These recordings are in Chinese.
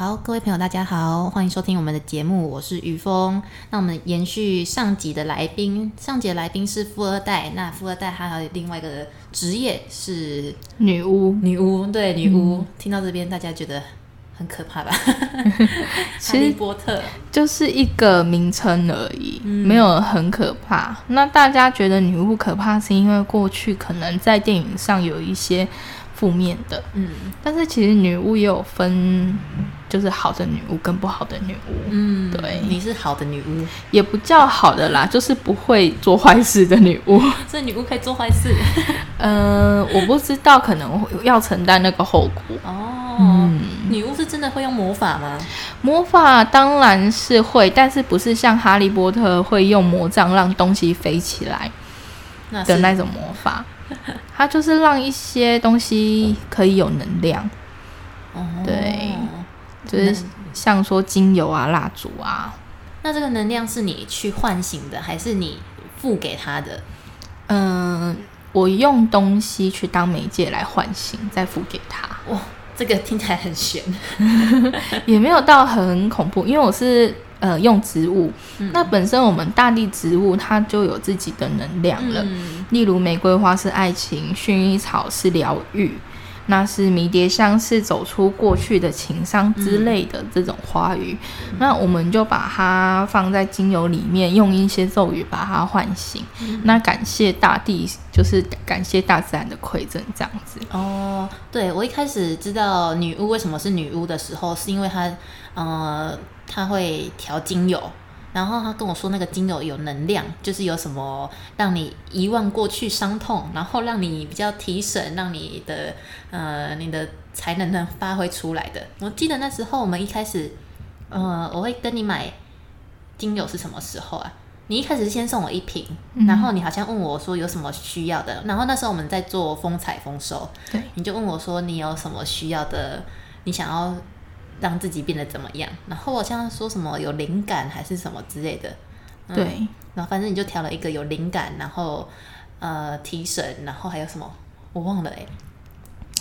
好，各位朋友，大家好，欢迎收听我们的节目，我是雨峰。那我们延续上集的来宾，上集的来宾是富二代，那富二代还有另外一个职业是女巫，女巫，对，女巫。听到这边，大家觉得很可怕吧？哈利波特就是一个名称而已，没有很可怕。那大家觉得女巫可怕，是因为过去可能在电影上有一些负面的，嗯，但是其实女巫也有分。就是好的女巫跟不好的女巫，嗯，对，你是好的女巫，也不叫好的啦，就是不会做坏事的女巫。这女巫可以做坏事？呃，我不知道，可能要承担那个后果。哦，女巫是真的会用魔法吗？魔法当然是会，但是不是像哈利波特会用魔杖让东西飞起来的那种魔法，它就是让一些东西可以有能量。哦，对。就是像说精油啊、蜡烛啊，那这个能量是你去唤醒的，还是你付给他的？嗯，我用东西去当媒介来唤醒，再付给他。哇，这个听起来很玄，也没有到很恐怖，因为我是呃用植物，那本身我们大地植物它就有自己的能量了，例如玫瑰花是爱情，薰衣草是疗愈。那是迷迭香，是走出过去的情伤之类的这种花语，那我们就把它放在精油里面，用一些咒语把它唤醒。那感谢大地，就是感谢大自然的馈赠，这样子。哦，对我一开始知道女巫为什么是女巫的时候，是因为她，呃，她会调精油。然后他跟我说，那个精油有能量，就是有什么让你遗忘过去伤痛，然后让你比较提神，让你的呃你的才能能发挥出来的。我记得那时候我们一开始，呃，我会跟你买精油是什么时候啊？你一开始先送我一瓶，然后你好像问我说有什么需要的，然后那时候我们在做风采丰收，对，你就问我说你有什么需要的，你想要。让自己变得怎么样？然后我像说什么有灵感还是什么之类的，对。然后反正你就调了一个有灵感，然后呃提神，然后还有什么我忘了哎。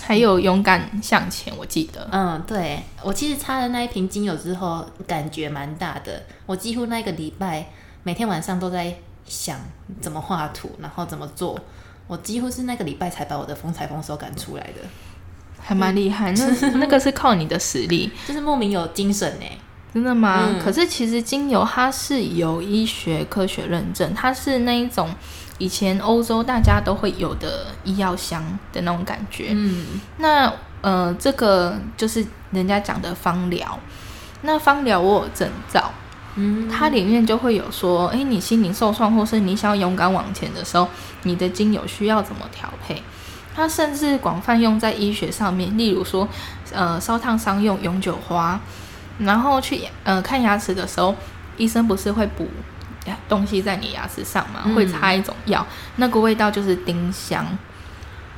还有勇敢向前，我记得。嗯，对。我其实擦了那一瓶精油之后，感觉蛮大的。我几乎那个礼拜每天晚上都在想怎么画图，然后怎么做。我几乎是那个礼拜才把我的风采丰收赶出来的。还蛮厉害，那 那个是靠你的实力，就是莫名有精神呢。真的吗？可是其实精油它是有医学科学认证，它是那一种以前欧洲大家都会有的医药香的那种感觉。嗯，那呃，这个就是人家讲的芳疗。那芳疗我有证照，嗯，它里面就会有说，哎，你心灵受创，或是你想要勇敢往前的时候，你的精油需要怎么调配？它甚至广泛用在医学上面，例如说，呃，烧烫伤用永久花，然后去呃看牙齿的时候，医生不是会补东西在你牙齿上吗？会擦一种药，那个味道就是丁香。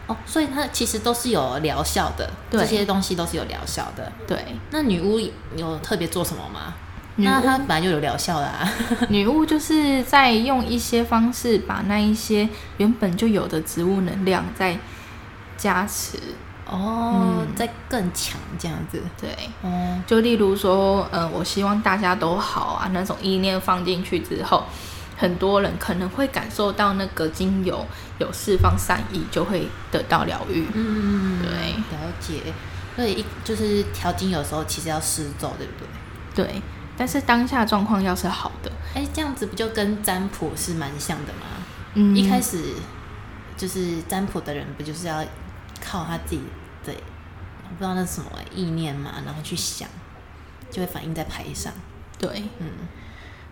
哦，所以它其实都是有疗效的，这些东西都是有疗效的。对，那女巫有特别做什么吗？那它本来就有疗效啦啊。女巫就是在用一些方式把那一些原本就有的植物能量在。加持哦，再更强这样子，对，嗯，就例如说，呃，我希望大家都好啊，那种意念放进去之后，很多人可能会感受到那个精油有释放善意，就会得到疗愈。嗯，对，了解。所以一就是调精油的时候，其实要施咒，对不对？对，但是当下状况要是好的，哎，这样子不就跟占卜是蛮像的吗？嗯，一开始就是占卜的人，不就是要。靠他自己的，我不知道那是什么意念嘛，然后去想，就会反映在牌上。对，嗯。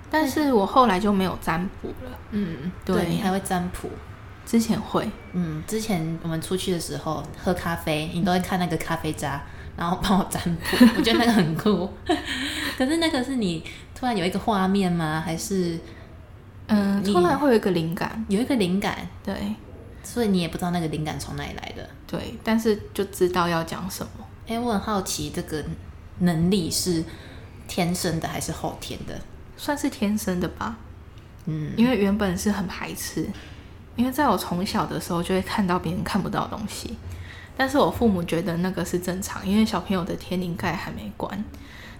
但是我后来就没有占卜了。嗯，对你还会占卜？之前会。嗯，之前我们出去的时候喝咖啡，你都会看那个咖啡渣，然后帮我占卜。我觉得那个很酷。可是那个是你突然有一个画面吗？还是？嗯，突然会有一个灵感，有一个灵感，对。所以你也不知道那个灵感从哪里来的，对，但是就知道要讲什么。哎，我很好奇，这个能力是天生的还是后天的？算是天生的吧。嗯，因为原本是很排斥，因为在我从小的时候就会看到别人看不到的东西，但是我父母觉得那个是正常，因为小朋友的天灵盖还没关。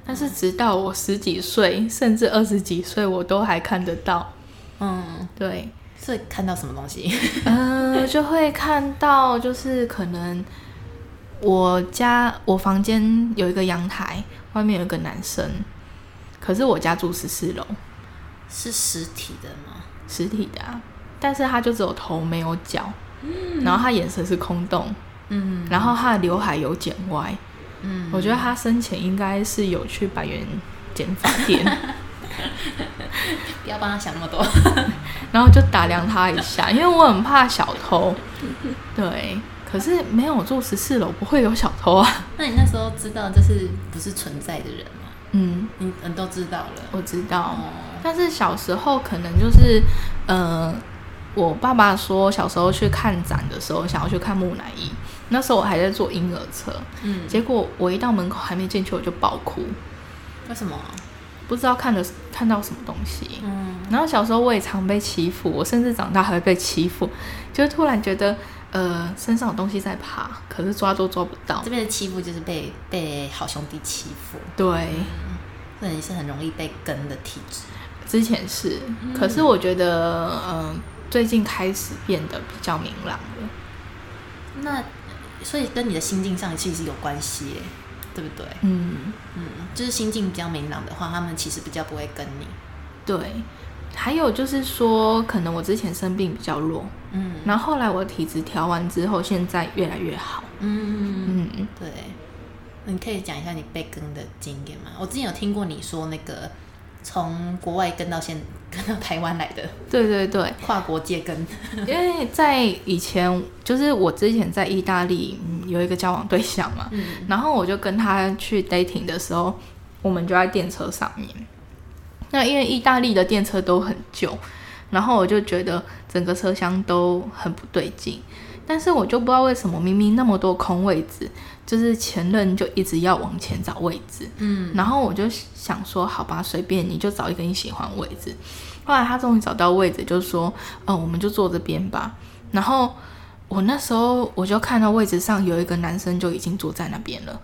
但是直到我十几岁，甚至二十几岁，我都还看得到。嗯，对。是看到什么东西？呃，就会看到，就是可能我家我房间有一个阳台，外面有一个男生，可是我家住十四楼，是实体的吗？实体的啊，但是他就只有头没有脚，然后他眼神是空洞，嗯，然后他的刘海有剪歪，嗯，我觉得他生前应该是有去百元剪发店。不要帮他想那么多，然后就打量他一下，因为我很怕小偷。对，可是没有住十四楼，不会有小偷啊。那你那时候知道这是不是存在的人吗？嗯，你你都知道了，我知道。但是小时候可能就是，呃，我爸爸说小时候去看展的时候，想要去看木乃伊，那时候我还在坐婴儿车，嗯，结果我一到门口还没进去，我就爆哭。为什么？不知道看的看到什么东西，嗯，然后小时候我也常被欺负，我甚至长大还会被欺负，就突然觉得，呃，身上有东西在爬，可是抓都抓不到。这边的欺负就是被被好兄弟欺负，对，那你是很容易被跟的体质。之前是，可是我觉得，嗯，最近开始变得比较明朗了。那所以跟你的心境上其实有关系。对不对？嗯嗯，就是心境比较明朗的话，他们其实比较不会跟你。对，还有就是说，可能我之前生病比较弱，嗯，然后后来我体质调完之后，现在越来越好。嗯嗯，对。你可以讲一下你被跟的经验吗？我之前有听过你说那个。从国外跟到现跟到台湾来的，对对对，跨国界跟。因为在以前，就是我之前在意大利有一个交往对象嘛，然后我就跟他去 dating 的时候，我们就在电车上面。那因为意大利的电车都很旧，然后我就觉得整个车厢都很不对劲。但是我就不知道为什么，明明那么多空位置，就是前任就一直要往前找位置。嗯，然后我就想说，好吧，随便你就找一个你喜欢位置。后来他终于找到位置，就说，嗯，我们就坐这边吧。然后我那时候我就看到位置上有一个男生就已经坐在那边了。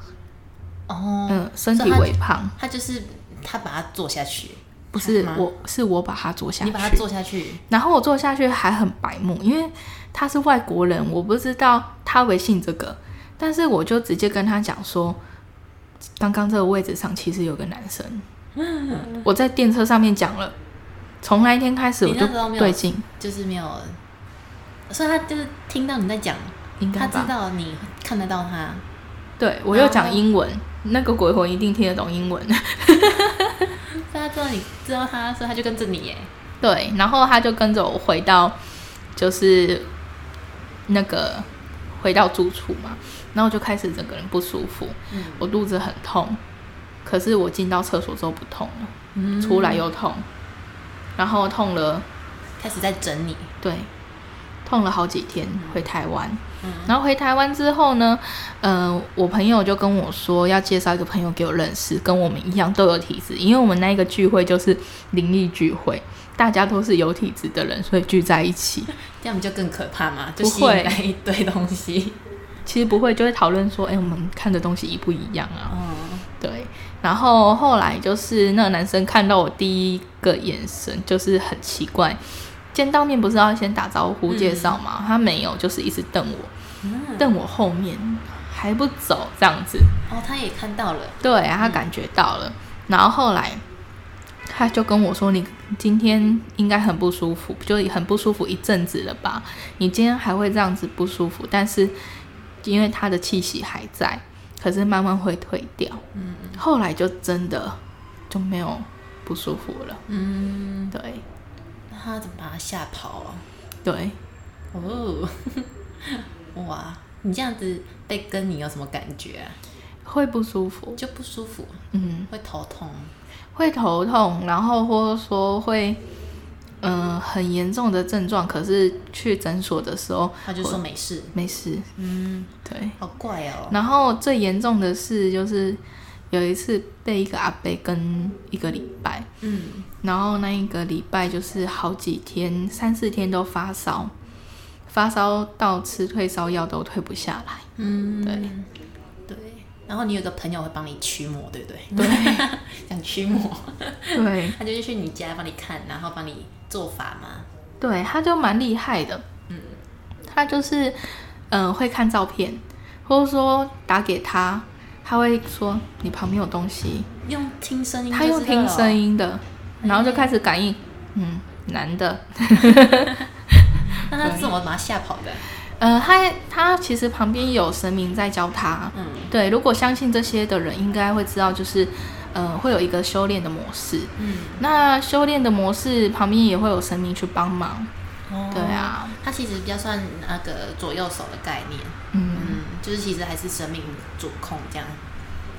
哦，嗯，身体微胖，他就是他把他坐下去，不是我是我把他坐下去，你把他坐下去，然后我坐下去还很白目，因为。他是外国人，我不知道他微信这个，但是我就直接跟他讲说，刚刚这个位置上其实有个男生，我在电车上面讲了，从那一天开始我就对劲，就是没有，所以他就是听到你在讲，应该他知道你看得到他，对我又讲英文，那个鬼魂一定听得懂英文，他知道你知道他，所以他就跟着你耶，对，然后他就跟着我回到就是。那个回到住处嘛，然后就开始整个人不舒服，我肚子很痛，可是我进到厕所之后不痛了，出来又痛，然后痛了，开始在整你，对，痛了好几天，回台湾，然后回台湾之后呢，呃，我朋友就跟我说要介绍一个朋友给我认识，跟我们一样都有体质，因为我们那个聚会就是灵异聚会。大家都是有体质的人，所以聚在一起，这样不就更可怕吗？就吸引来一堆东西。其实不会，就会讨论说，哎，我们看的东西一不一样啊？嗯，对。然后后来就是那个男生看到我第一个眼神就是很奇怪，见到面不是要先打招呼介绍吗？他没有，就是一直瞪我，瞪我后面还不走这样子。哦，他也看到了，对，他感觉到了。然后后来。他就跟我说：“你今天应该很不舒服，就很不舒服一阵子了吧？你今天还会这样子不舒服，但是因为他的气息还在，可是慢慢会退掉。嗯，后来就真的就没有不舒服了。嗯，对。那他怎么把他吓跑了？对。哦，哇！你这样子被跟你有什么感觉？会不舒服？就不舒服。嗯，会头痛。”会头痛，然后或者说会，嗯，很严重的症状。可是去诊所的时候，他就说没事，没事。嗯，对，好怪哦。然后最严重的是，就是有一次被一个阿伯跟一个礼拜，嗯，然后那一个礼拜就是好几天，三四天都发烧，发烧到吃退烧药都退不下来。嗯，对对。然后你有个朋友会帮你驱魔，对不对？对，想驱魔，对 他就是去你家帮你看，然后帮你做法嘛。对，他就蛮厉害的。嗯，他就是嗯、呃会看照片，或者说打给他，他会说你旁边有东西，用听声音，他用听声音。音的，然后就开始感应，嗯，男的。那他是怎么把他吓跑的？呃，他他其实旁边有神明在教他。嗯，对，如果相信这些的人，应该会知道，就是呃，会有一个修炼的模式。嗯，那修炼的模式旁边也会有神明去帮忙。哦对啊，他其实比较算那个左右手的概念。嗯，嗯，就是其实还是神明主控这样。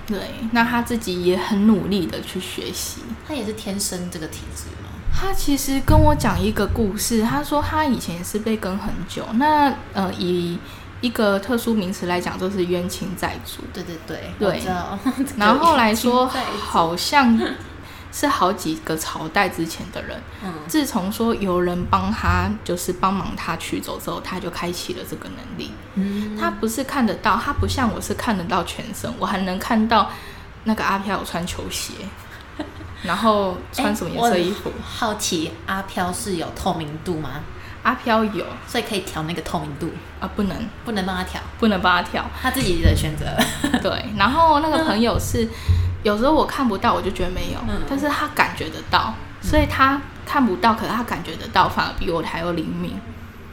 对。那他自己也很努力的去学习。他也是天生这个体质吗？他其实跟我讲一个故事，他说他以前也是被跟很久。那呃，以一个特殊名词来讲，就是冤亲债主。对对对，对。然后后来说，好像是好几个朝代之前的人，嗯自从说有人帮他，就是帮忙他取走之后，他就开启了这个能力。嗯，他不是看得到，他不像我是看得到全身，我还能看到那个阿飘有穿球鞋，然后穿什么颜色衣服。好奇阿飘是有透明度吗？阿飘有所以可以调那个透明度，啊，不能不能帮他调，不能帮他调。他自己的选择。对，然后那个朋友是，有时候我看不到，我就觉得没有，嗯但是他感觉得到，所以他看不到，可是他感觉得到，反而比我还要灵敏。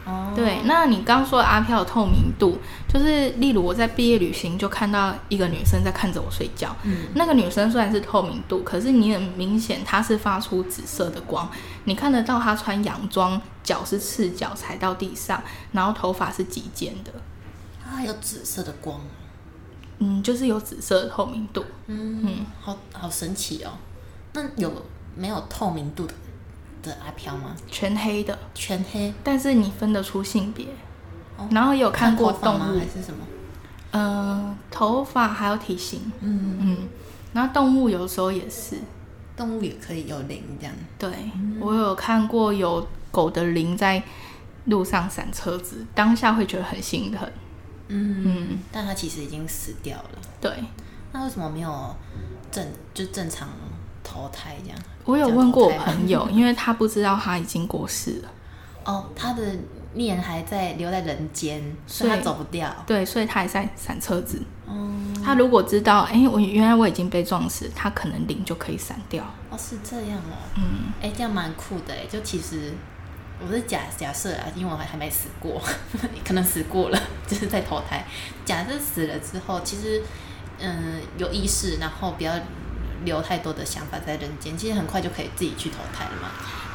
哦，对，那你刚刚说的阿飘的透明度，就是例如我在毕业旅行就看到一个女生在看着我睡觉，嗯。那个女生虽然是透明度，可是你很明显她是发出紫色的光，你看得到她穿洋装，脚是赤脚踩到地上，然后头发是及肩的，它还有紫色的光，嗯，就是有紫色的透明度。嗯，好好神奇哦。那有没有透明度的的阿飘吗？全黑的，全黑，但是你分得出性别。哦然后有看过？动物还，是什么？呃，头发还有体型，嗯，嗯，然后动物有时候也是，动物也可以有灵这样。对、我有看过有狗的灵在路上闪车子，当下会觉得很心疼。嗯，嗯，但它其实已经死掉了。对那为什么没有正就正常投胎这样？我有问过我朋友，因为他不知道他已经过世了，哦，他的念还在留在人间，所以他走不掉。对，所以他还在闪车子。嗯，他如果知道，哎、我原来我已经被撞死，他可能灵就可以闪掉。哦，是这样哦。嗯，哎、这样蛮酷的哎。就其实我是假假设啊，因为我还还没死过，可能死过了，就是在投胎。假设死了之后，其实嗯有意识，然后不要留太多的想法在人间，其实很快就可以自己去投胎了嘛。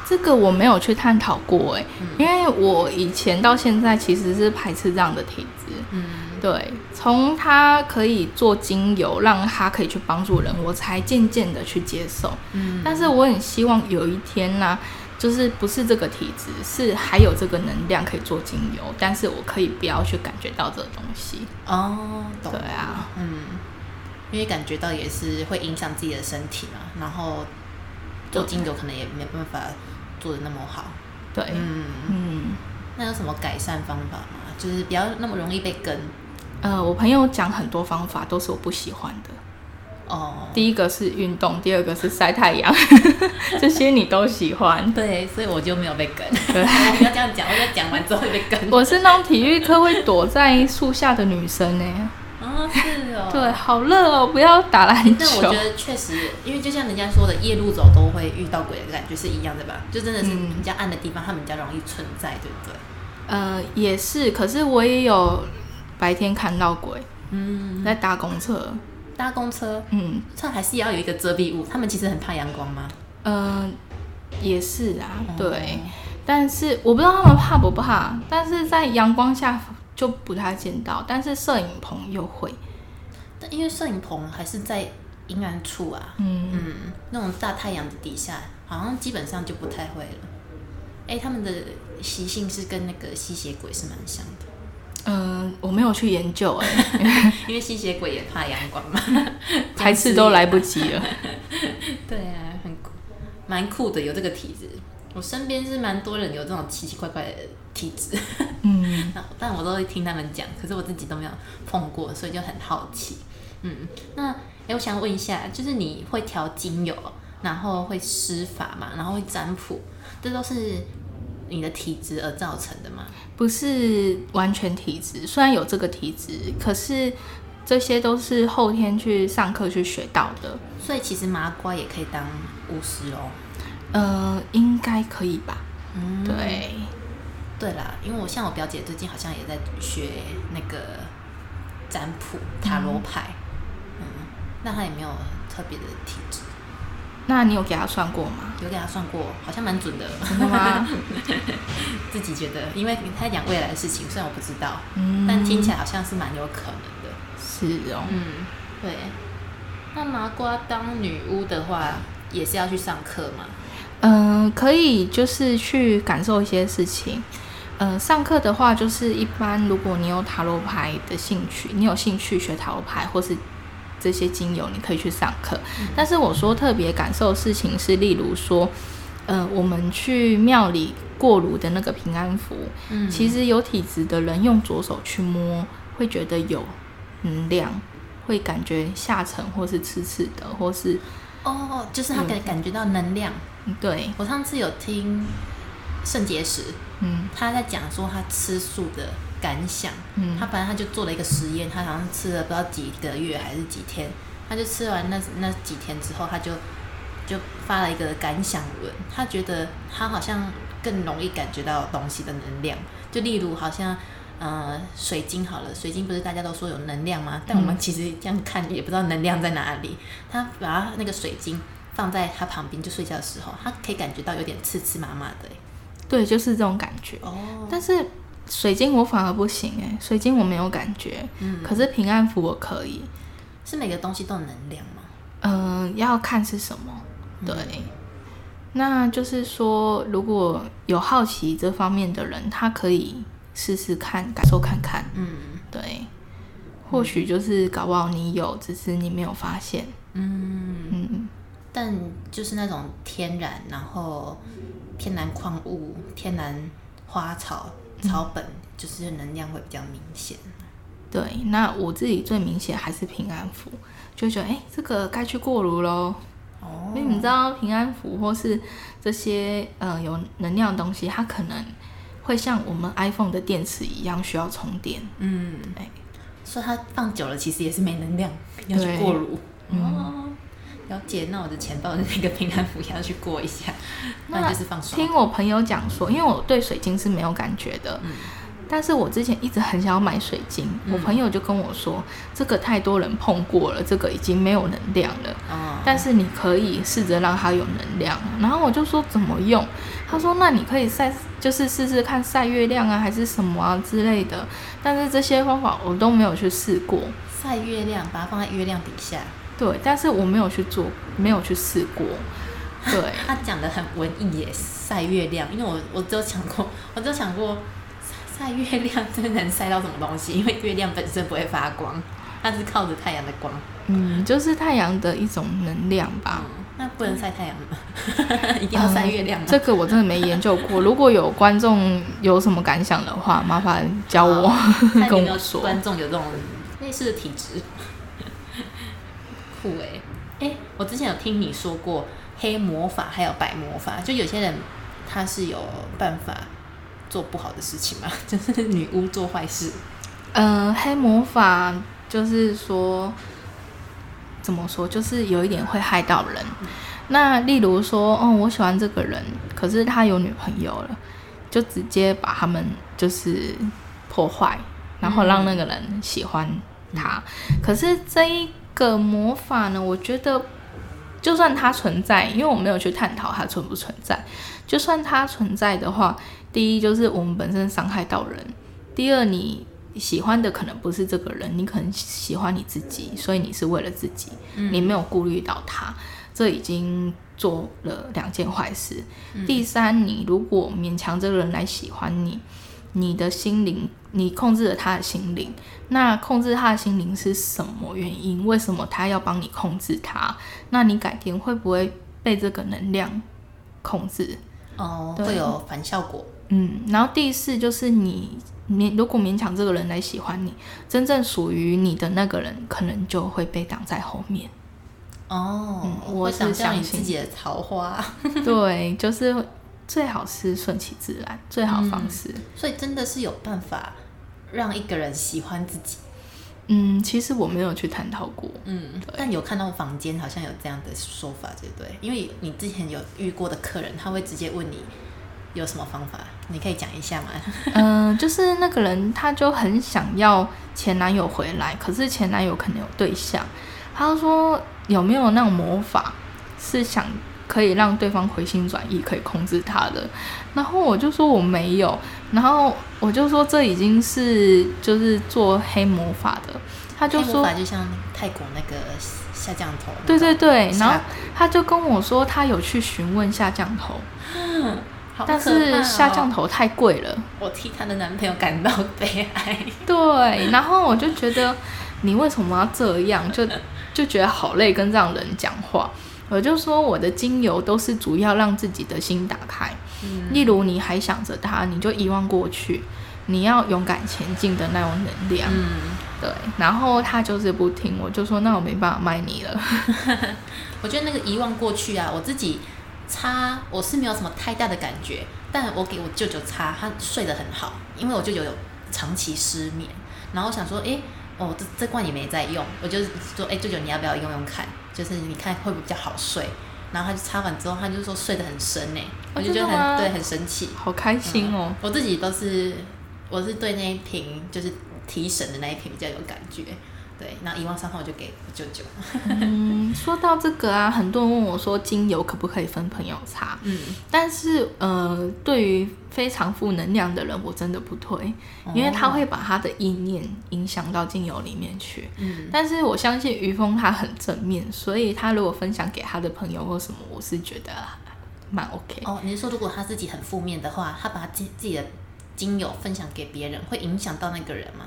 这个我没有去探讨过哎、因为我以前到现在其实是排斥这样的体质。嗯，对，从他可以做精油，让他可以去帮助人，我才渐渐的去接受。嗯，但是我很希望有一天呢、就是不是这个体质，是还有这个能量可以做精油，但是我可以不要去感觉到这个东西。哦，懂对啊，嗯，因为感觉到也是会影响自己的身体嘛，然后做精油可能也没办法做的那么好。对，嗯，嗯，那有什么改善方法吗？就是不要那么容易被跟。呃，我朋友讲很多方法，都是我不喜欢的。哦，第一个是运动，第二个是晒太阳，这些你都喜欢。对，所以我就没有被跟。对 我不要这样讲，我在讲完之后被跟。我是那种体育课会躲在树下的女生呢、啊，是哦。对，。好热哦，不要打篮球但我觉。得确实，因为就像人家说的，夜路走都会遇到鬼的感觉是一样的吧？就真的是嗯比较暗的地方，他们比较容易存在，对不对？呃，也是，可是我也有白天看到鬼嗯，在搭公车。搭公车，嗯，这还是要有一个遮蔽物。他们其实很怕阳光吗？呃，也是啊，对。哦但是我不知道他们怕不怕，但是在阳光下就不太见到，但是摄影棚又会。但因为摄影棚还是在阴暗处啊，嗯，嗯，那种大太阳的底下，好像基本上就不太会了。哎、他们的习性是跟那个吸血鬼是蛮像的，嗯、我没有去研究哎、因为吸血鬼也怕阳光嘛，排斥都来不及了。对啊，很酷，蛮酷的，有这个体质。我身边是蛮多人有这种奇奇怪怪的体质，嗯，但我都会听他们讲，可是我自己都没有碰过，所以就很好奇。嗯，那哎，我想问一下，就是你会调精油，然后会施法嘛，然后会占卜，这都是你的体质而造成的吗？不是完全体质，虽然有这个体质，可是这些都是后天去上课去学到的。所以其实麻瓜也可以当巫师哦。呃，应该可以吧。嗯，对，对啦，因为我像我表姐最近好像也在学那个占卜塔罗牌，嗯，那她也没有特别的体质。那你有给她算过吗？有给她算过，好像蛮准的。真的吗？自己觉得，因为他讲未来的事情，虽然我不知道，嗯，但听起来好像是蛮有可能的。是哦，嗯，对。那麻瓜当女巫的话，也是要去上课吗？嗯，可以，就是去感受一些事情。呃，上课的话，就是一般如果你有塔罗牌的兴趣，你有兴趣学塔罗牌或是这些精油，你可以去上课。但是我说特别感受的事情是，例如说，呃，我们去庙里过炉的那个平安符，嗯，其实有体质的人用左手去摸，会觉得有能量，会感觉下沉或是刺刺的，或是哦，就是他感感觉到能量。对我上次有听肾结石，嗯，他在讲说他吃素的感想，嗯，他反正他就做了一个实验，他好像吃了不知道几个月还是几天，他就吃完那那几天之后，他就就发了一个感想文，他觉得他好像更容易感觉到东西的能量，就例如好像呃水晶好了，水晶不是大家都说有能量吗？但我们其实这样看也不知道能量在哪里，他把他那个水晶。放在他旁边就睡觉的时候，他可以感觉到有点刺刺麻麻的，对，就是这种感觉。哦，但是水晶我反而不行哎，水晶我没有感觉，嗯，可是平安符我可以。是每个东西都有能量吗？嗯，要看是什么。对，那就是说，如果有好奇这方面的人，他可以试试看，感受看看。嗯，对，或许就是搞不好你有，只是你没有发现。嗯嗯。但就是那种天然，然后天然矿物、天然花草草本，就是能量会比较明显。对，那我自己最明显还是平安符，就觉得哎，这个该去过炉喽。哦。因为你知道平安符或是这些呃有能量的东西，它可能会像我们 iPhone 的电池一样需要充电。嗯。哎，所以它放久了其实也是没能量，要去过炉。哦。了解，那我的钱包的那个平安符要去过一下，那就是放听我朋友讲说，因为我对水晶是没有感觉的，嗯，但是我之前一直很想要买水晶，我朋友就跟我说，这个太多人碰过了，这个已经没有能量了，哦，但是你可以试着让它有能量。然后我就说怎么用？他说那你可以晒，就是试试看晒月亮啊，还是什么啊之类的。但是这些方法我都没有去试过。晒月亮，把它放在月亮底下。对，但是我没有去做，没有去试过。对，他讲的很文艺耶，晒月亮。因为我我只有想过，我只有想过晒月亮真的能晒到什么东西？因为月亮本身不会发光，它是靠着太阳的光。嗯，就是太阳的一种能量吧。那不能晒太阳吗？一定要晒月亮吗？这个我真的没研究过。如果有观众有什么感想的话，麻烦教我 跟我说。观众有这种类似的体质。酷哎哎，我之前有听你说过黑魔法还有白魔法，就有些人他是有办法做不好的事情嘛，就是女巫做坏事。嗯，黑魔法就是说怎么说，就是有一点会害到人。那例如说，哦，我喜欢这个人，可是他有女朋友了，就直接把他们就是破坏，然后让那个人喜欢他。可是这一个魔法呢？我觉得，就算它存在，因为我没有去探讨它存不存在。就算它存在的话，第一就是我们本身伤害到人；第二，你喜欢的可能不是这个人，你可能喜欢你自己，所以你是为了自己，你没有顾虑到他，这已经做了两件坏事。第三，你如果勉强这个人来喜欢你。你的心灵，你控制了他的心灵，那控制他的心灵是什么原因？为什么他要帮你控制他？那你改天会不会被这个能量控制？哦，会有反效果。嗯，然后第四就是你勉如果勉强这个人来喜欢你，真正属于你的那个人，可能就会被挡在后面。哦，嗯我是相信自己的桃花，对，就是最好是顺其自然，最好方式。所以真的是有办法让一个人喜欢自己。嗯，其实我没有去探讨过。嗯，但有看到房间好像有这样的说法，对不对？因为你之前有遇过的客人，他会直接问你有什么方法，你可以讲一下吗？嗯、就是那个人他就很想要前男友回来，可是前男友可能有对象，他说有没有那种魔法是想可以让对方回心转意，可以控制他的？然后我就说我没有，然后我就说这已经是就是做黑魔法的，他就说就像泰国那个下降头，对对对，然后他就跟我说他有去询问下降头，但是下降哦，头太贵了。我替她的男朋友感到悲哀。对，然后我就觉得你为什么要这样？就就觉得好累，跟这样的人讲话。我就说我的精油都是主要让自己的心打开，嗯例如你还想着他，你就遗忘过去，你要勇敢前进的那种能量。嗯，对，然后他就是不听，我就说那我没办法卖你了。我觉得那个遗忘过去啊，我自己擦我是没有什么太大的感觉，但我给我舅舅擦，他睡得很好，因为我舅舅有长期失眠，然后我想说，诶，哦，这这罐也没在用，我就说，诶，舅舅你要不要用用看？就是你看会不会比较好睡？然后他就擦完之后，他就说睡得很深呢，我就觉得很对，很神奇。好开心哦！我自己都是，我是对那一瓶就是提神的那一瓶比较有感觉，对，然后遗忘伤害我就给我舅舅，嗯，说到这个啊，很多人问我说精油可不可以分朋友擦？嗯，但是呃，对于非常负能量的人，我真的不推，因为他会把他的意念影响到精油里面去。嗯，但是我相信于峰他很正面，所以他如果分享给他的朋友或什么，我是觉得蛮 OK。哦，你是说如果他自己很负面的话，他把自自己的精油分享给别人，会影响到那个人吗？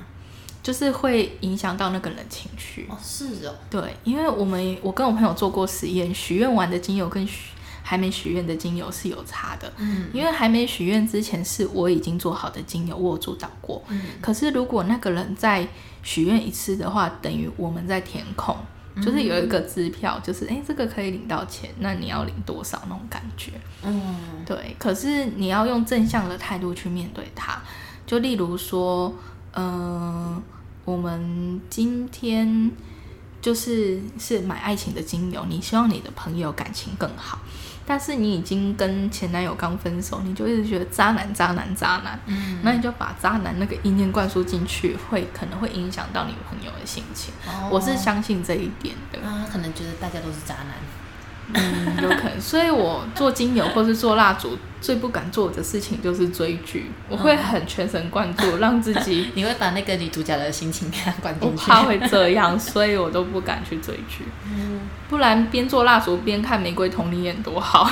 就是会影响到那个人情绪。哦，是哦，对，因为我们我跟我朋友做过实验，许愿完的精油跟许还没许愿的精油是有差的。嗯因为还没许愿之前是我已经做好的精油，我有主导过。嗯可是如果那个人再许愿一次的话，等于我们在填空，就是有一个支票，就是诶这个可以领到钱，那你要领多少那种感觉。嗯对，可是你要用正向的态度去面对它。就例如说，嗯、我们今天就是是买爱情的精油，你希望你的朋友感情更好，但是你已经跟前男友刚分手，你就一直觉得渣男、渣男、渣男，嗯，那你就把渣男那个意念灌输进去，会可能会影响到你朋友的心情。哦我是相信这一点的。可能觉得大家都是渣男。嗯，有可能。所以我做精油或是做蜡烛，最不敢做的事情就是追剧。我会很全神贯注，让自己 你会把那个女主角的心情给她灌进去？怕会这样，所以我都不敢去追剧。嗯，不然边做蜡烛边看《玫瑰同你演》多好。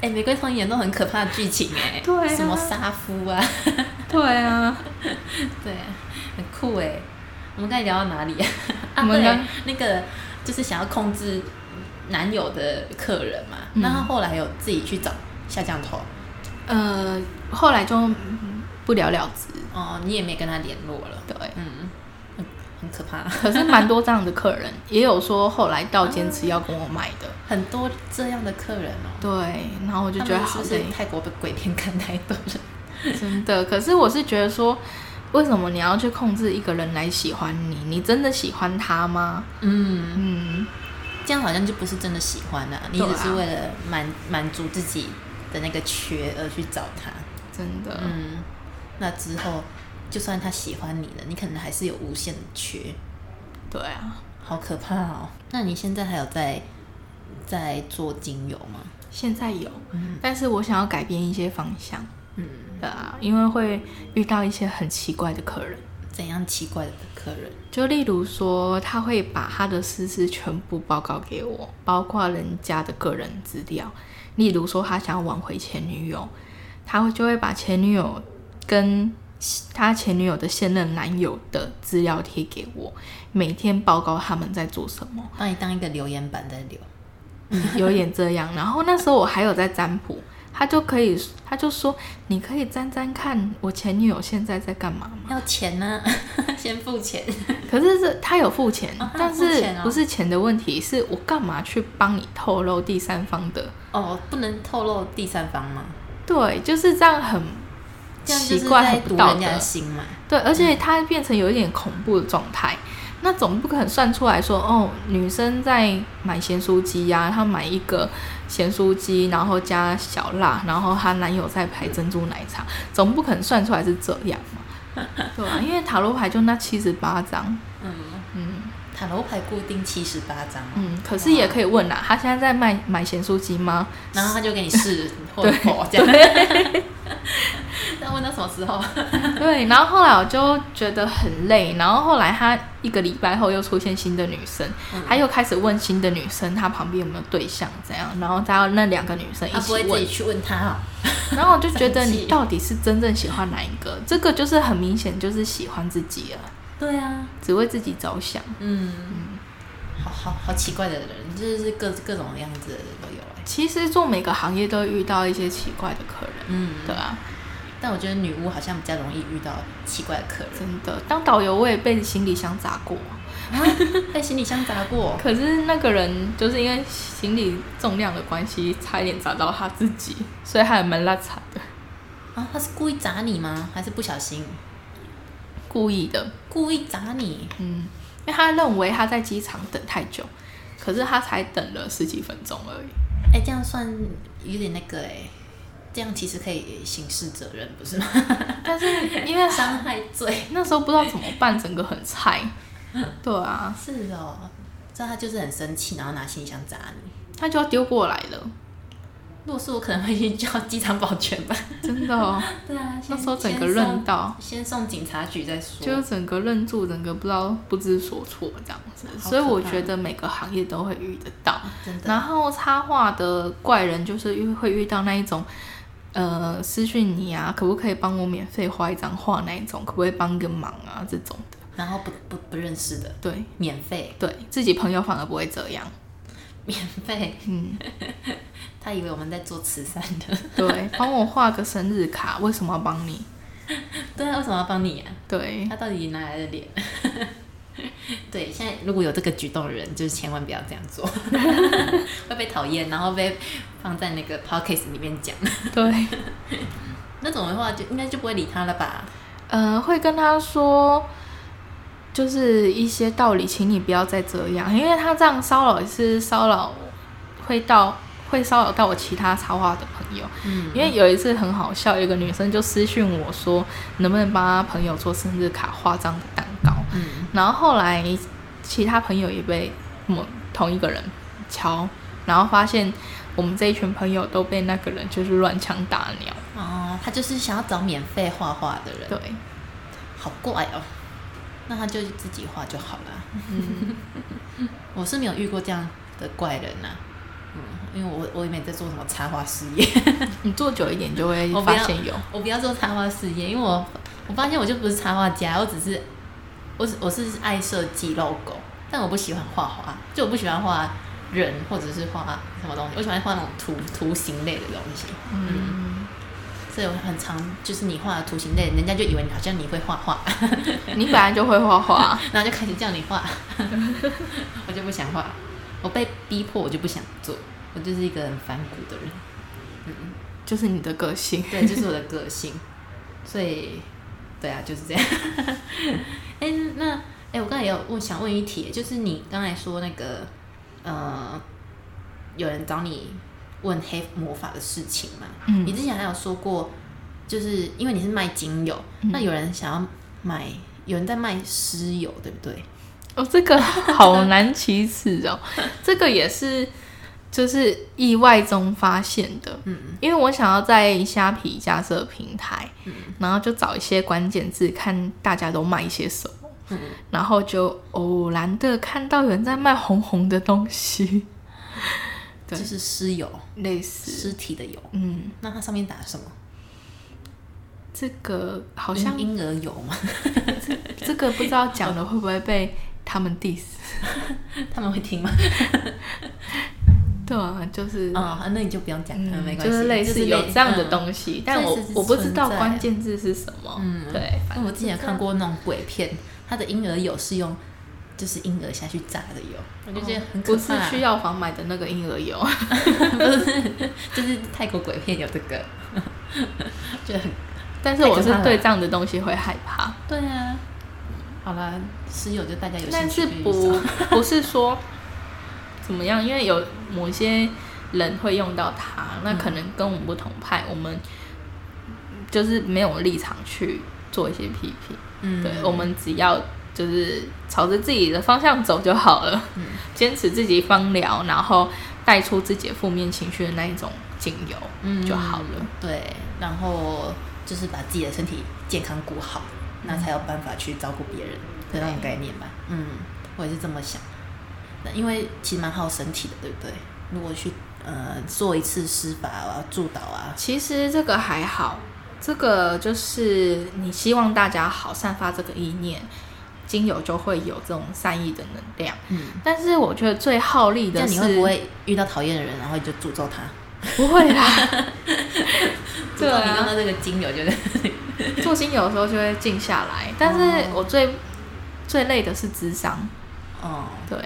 哎、玫瑰童演都很可怕的剧情哎，对啊什么杀夫啊，对啊，对，很酷哎。我们刚才聊到哪里啊？啊，对我们刚，那个就是想要控制男友的客人嘛，嗯那他后来有自己去找下降头呃，后来就嗯不了了之。哦，你也没跟他联络了，对，嗯，很很可怕，可是蛮多这样的客人，也有说后来到坚持要跟我买的。很多这样的客人哦。对，然后我就觉得好是。泰国的鬼片看太多了？真的，可是我是觉得说，为什么你要去控制一个人来喜欢你？你真的喜欢他吗？嗯，嗯，这样好像就不是真的喜欢了、你只是为了满满足自己的那个缺而去找他。真的，嗯，那之后就算他喜欢你了，你可能还是有无限的缺，对啊。好可怕哦。那你现在还有在在做精油吗？现在有，嗯但是我想要改变一些方向，嗯，对啊，因为会遇到一些很奇怪的客人，怎样奇怪的客人？就例如说，他会把他的私事全部报告给我，包括人家的个人资料。例如说，他想要挽回前女友，他会就会把前女友跟他前女友的现任男友的资料贴给我，每天报告他们在做什么。把你当一个留言板在留。嗯，有点这样。然后那时候我还有在占卜，他就可以，他就说你可以沾沾看我前女友现在在干嘛吗？要钱呢，先付钱。可是这他有付钱，但是不是钱的问题，是我干嘛去帮你透露第三方的？哦，不能透露第三方吗？对，就是这样很奇怪，很不道德。对，而且他变成有一点恐怖的状态。那总不可能算出来说，哦，女生在买咸酥鸡呀、她买一个咸酥鸡，然后加小辣，然后她男友在排珍珠奶茶，总不可能算出来是这样嘛？对啊，因为塔罗牌就那七十八张，嗯嗯塔罗牌固定七十八张，嗯，可是也可以问啦，他现在在卖买咸酥鸡吗？然后他就给你试 对否这样。那问到什么时候？对，然后后来我就觉得很累，然后后来他一个礼拜后又出现新的女生，嗯他又开始问新的女生他旁边有没有对象怎样，然后他要那两个女生一起问他不会自己，去问他哦。然后我就觉得你 到底是真正喜欢哪一个？这个就是很明显就是喜欢自己了，对啊，只为自己着想。嗯，好好好奇怪的人，就是各各种样子的人都有哎。其实做每个行业都会遇到一些奇怪的客人，嗯，对啊，但我觉得女巫好像比较容易遇到奇怪的客人。真的。当导游我也被行李箱砸过。啊，被行李箱砸过。可是那个人就是因为行李重量的关系，差一点砸到他自己，所以还蛮拉惨的，啊，他是故意砸你吗？还是不小心？故意的。故意砸你？嗯，因为他认为他在机场等太久，可是他才等了十几分钟而已。哎、这样算有点那个哎、这样其实可以刑事责任，不是吗？但是因为 伤害罪。那时候不知道怎么办，整个很菜。对啊，是哦，这样他就是很生气，然后拿行李箱砸你。他就要丢过来了，如果是我，可能会去叫机场保全吧。真的哦。对啊，那时候整个愣到，先送警察局再说。就整个愣住，整个不知道不知所措这样子。所以我觉得每个行业都会遇得到。真的，然后插画的怪人就是遇会遇到那一种，呃，私讯你啊，可不可以帮我免费画一张画那一种，可不可以帮个忙啊这种的。然后不不不认识的，对免费对，自己朋友反而不会这样。免费，嗯，他以为我们在做慈善的。对，帮我画个生日卡，为什么要帮你？对啊，为什么要帮你啊？对，他到底哪来的脸？对，现在如果有这个举动的人，就是千万不要这样做，会被讨厌，然后被放在那个 podcast 里面讲。对，那种的话，就应该就不会理他了吧？呃，会跟他说，就是一些道理，请你不要再这样，因为他这样骚扰也是骚扰，会到会骚扰到我其他插画的朋友。嗯，因为有一次很好笑，有一个女生就私讯我说，能不能帮她朋友做生日卡、画张的蛋糕。嗯，然后后来其他朋友也被某同一个人敲，然后发现我们这一群朋友都被那个人就是乱枪打鸟。哦，他就是想要找免费画画的人，对，好怪哦。那他就自己画就好了。嗯，我是没有遇过这样的怪人呐、嗯，因为我我也没在做什么插画事业，你做久一点就会发现有。我不要做插画事业，因为我我发现我就不是插画家，我只是我只我是爱设计 logo，但我不喜欢画画，就我不喜欢画人或者是画什么东西，我喜欢画那种图图形类的东西。嗯，所以我很常就是你画的图形类，人家就以为你好像你会画画，你本来就会画画，然后就开始叫你画，我就不想画，我被逼迫我就不想做，我就是一个很反骨的人。嗯就是你的个性。对，就是我的个性，所以，对啊，就是这样。哎、那哎、我刚才也有问，想问一题，就是你刚才说那个，呃，有人找你问黑魔法的事情嘛？嗯你之前还有说过，就是因为你是卖精油，嗯那有人想要买，有人在卖尸油，对不对？哦，这个好难启齿哦，这个也是就是意外中发现的。嗯因为我想要在虾皮架设平台，嗯然后就找一些关键字，看大家都卖一些什么，嗯，然后就偶然的看到有人在卖红红的东西，对就是尸油，类似，尸体的油。嗯，那它上面打什么？这个好像婴婴儿油吗？这个不知道讲了会不会被他们 diss。他们会听吗？对啊，就是啊，那你就不用讲，嗯，没关系，就是类似有这样的东西，但我我不知道关键字是什么。嗯，对，因为我之前看过那种鬼片，它的婴儿油是用就是婴儿下去炸的油，我就觉得很可怕。不是去药房买的那个婴儿油 不是，就是泰国鬼片有这个，就很。但是我是对这样的东西会害怕。对啊，好了，室友就大家有但是不不是说怎么样，因为有某些人会用到它，那可能跟我们不同派，我们就是没有立场去做一些批评。嗯，对，我们只要就是朝着自己的方向走就好了。嗯，坚持自己方疗，然后带出自己负面情绪的那一种精油，嗯，就好了。对，然后。就是把自己的身体健康顾好，那才有办法去照顾别人的那种概念吧。嗯，我也是这么想。那因为其实蛮耗身体的，对不对？如果去呃做一次施法啊、助导啊，其实这个还好。这个就是你希望大家好，散发这个意念，精油就会有这种善意的能量。嗯。但是我觉得最耗力的是，你会不会遇到讨厌的人，然后你就诅咒他？不会啦。对啊，你用的那个精油，就是 做精油的时候就会静下来。但是我最最累的是智商。哦，对，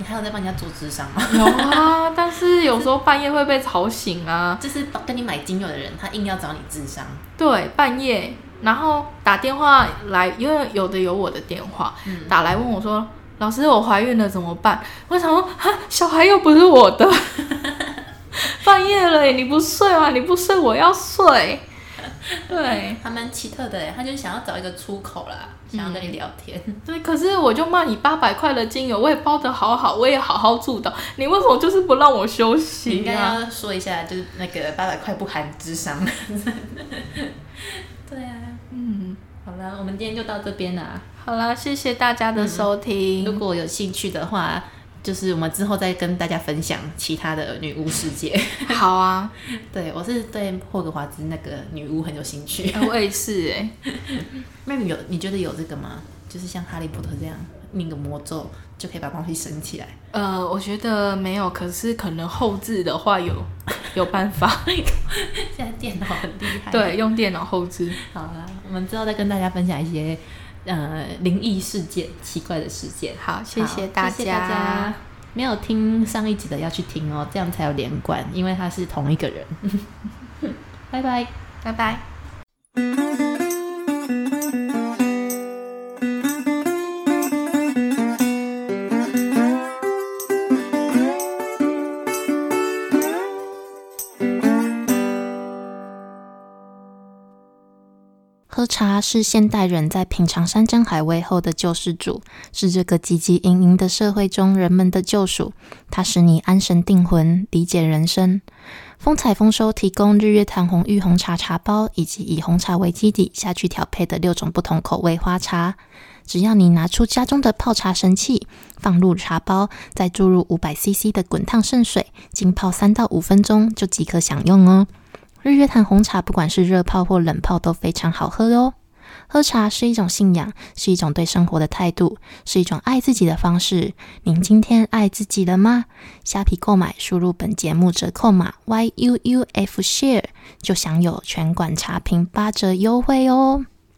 你还有在帮人家做智商吗？有啊，但是有时候半夜会被吵醒啊。就是跟你买精油的人，他硬要找你智商。对，半夜然后打电话来，因为有的有我的电话，打来问我说：“老师，我怀孕了怎么办？”我想说：“哈，小孩又不是我的。”半夜了，你不睡吗？你不睡，我要睡。对，还蛮奇特的哎，他就想要找一个出口啦，想要跟你聊天。对，可是我就骂你八百块的精油，我也包的好好，我也好好住的，你为什么就是不让我休息？应该要说一下，就是那个八百块不含智商。对啊，嗯，好了，我们今天就到这边啦。好啦，谢谢大家的收听。如果有兴趣的话。就是我们之后再跟大家分享其他的女巫世界。好啊，对我是对霍格华兹那个女巫很有兴趣。我也是哎，妹妹有你觉得有这个吗？就是像哈利波特这样念个魔咒就可以把东西升起来？呃，我觉得没有，可是可能后置的话有 有办法。现在电脑很厉害，对，用电脑后置。好了，我们之后再跟大家分享一些。呃，灵异事件、奇怪的事件。好，谢谢大家。没有听上一集的要去听哦，这样才有连贯，因为他是同一个人。拜拜，拜拜。喝茶是现代人在品尝山珍海味后的救世主，是这个汲汲营营的社会中人们的救赎。它使你安神定魂，理解人生。风采丰收提供日月潭红玉红茶茶包，以及以红茶为基底下去调配的六种不同口味花茶。只要你拿出家中的泡茶神器，放入茶包，再注入五百 CC 的滚烫圣水，浸泡三到五分钟，就即可享用哦。日月潭红茶，不管是热泡或冷泡都非常好喝哦。喝茶是一种信仰，是一种对生活的态度，是一种爱自己的方式。您今天爱自己了吗？虾皮购买，输入本节目折扣码 y u u f share，就享有全馆茶品八折优惠哦。